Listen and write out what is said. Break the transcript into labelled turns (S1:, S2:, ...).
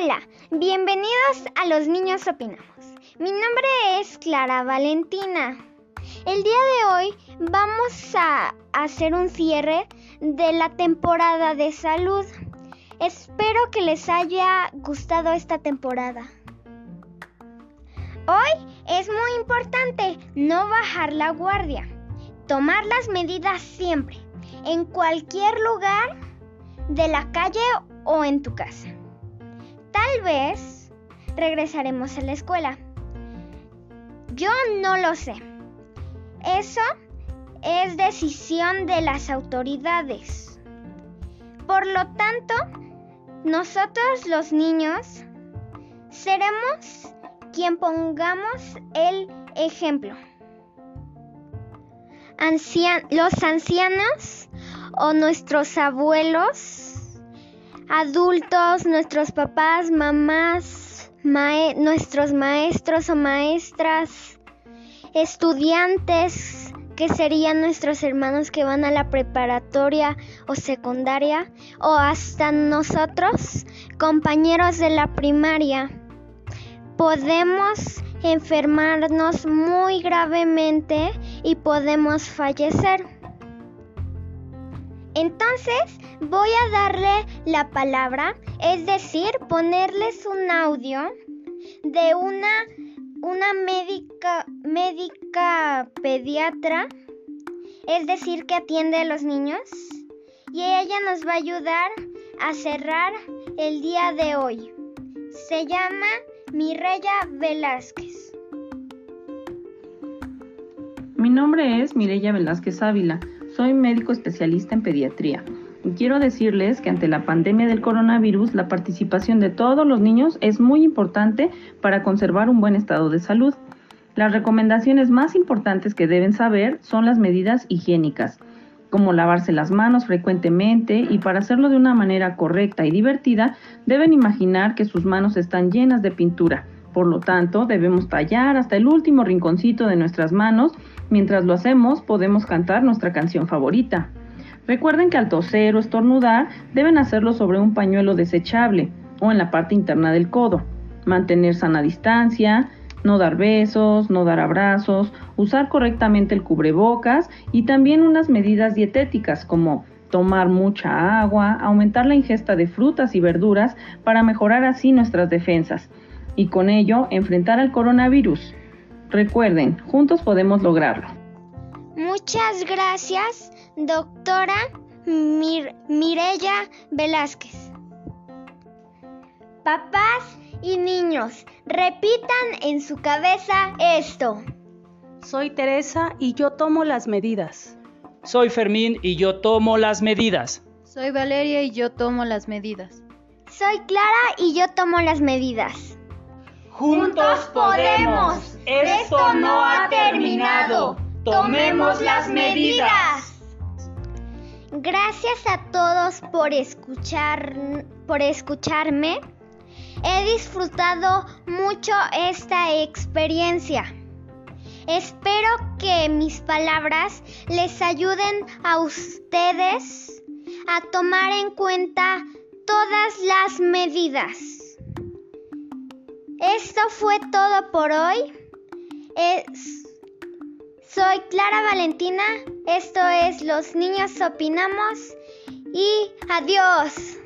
S1: Hola, bienvenidos a Los Niños Opinamos. Mi nombre es Clara Valentina. El día de hoy vamos a hacer un cierre de la temporada de salud. Espero que les haya gustado esta temporada. Hoy es muy importante no bajar la guardia, tomar las medidas siempre, en cualquier lugar de la calle o en tu casa. Tal vez regresaremos a la escuela. Yo no lo sé. Eso es decisión de las autoridades. Por lo tanto, nosotros los niños seremos quien pongamos el ejemplo. los ancianos o nuestros abuelos adultos, nuestros papás, mamás, nuestros maestros o maestras, estudiantes, que serían nuestros hermanos que van a la preparatoria o secundaria, o hasta nosotros, compañeros de la primaria, podemos enfermarnos muy gravemente y podemos fallecer. Entonces voy a darle la palabra, es decir, ponerles un audio de una, una médica, médica pediatra, es decir, que atiende a los niños, y ella nos va a ayudar a cerrar el día de hoy. Se llama Mireya Velázquez.
S2: Mi nombre es Mireya Velázquez Ávila. Soy médico especialista en pediatría. Quiero decirles que ante la pandemia del coronavirus, la participación de todos los niños es muy importante para conservar un buen estado de salud. Las recomendaciones más importantes que deben saber son las medidas higiénicas, como lavarse las manos frecuentemente y para hacerlo de una manera correcta y divertida, deben imaginar que sus manos están llenas de pintura. Por lo tanto, debemos tallar hasta el último rinconcito de nuestras manos Mientras lo hacemos, podemos cantar nuestra canción favorita. Recuerden que al toser o estornudar deben hacerlo sobre un pañuelo desechable o en la parte interna del codo. Mantener sana distancia, no dar besos, no dar abrazos, usar correctamente el cubrebocas y también unas medidas dietéticas como tomar mucha agua, aumentar la ingesta de frutas y verduras para mejorar así nuestras defensas y con ello enfrentar al coronavirus. Recuerden, juntos podemos lograrlo.
S1: Muchas gracias, doctora Mir Mirella Velázquez. Papás y niños, repitan en su cabeza esto.
S3: Soy Teresa y yo tomo las medidas.
S4: Soy Fermín y yo tomo las medidas.
S5: Soy Valeria y yo tomo las medidas.
S1: Soy Clara y yo tomo las medidas.
S6: Juntos podemos. Esto no ha terminado. Tomemos las medidas.
S1: Gracias a todos por escuchar por escucharme. He disfrutado mucho esta experiencia. Espero que mis palabras les ayuden a ustedes a tomar en cuenta todas las medidas. Esto fue todo por hoy. soy Clara Valentina. Esto es Los Niños Opinamos. Y adiós.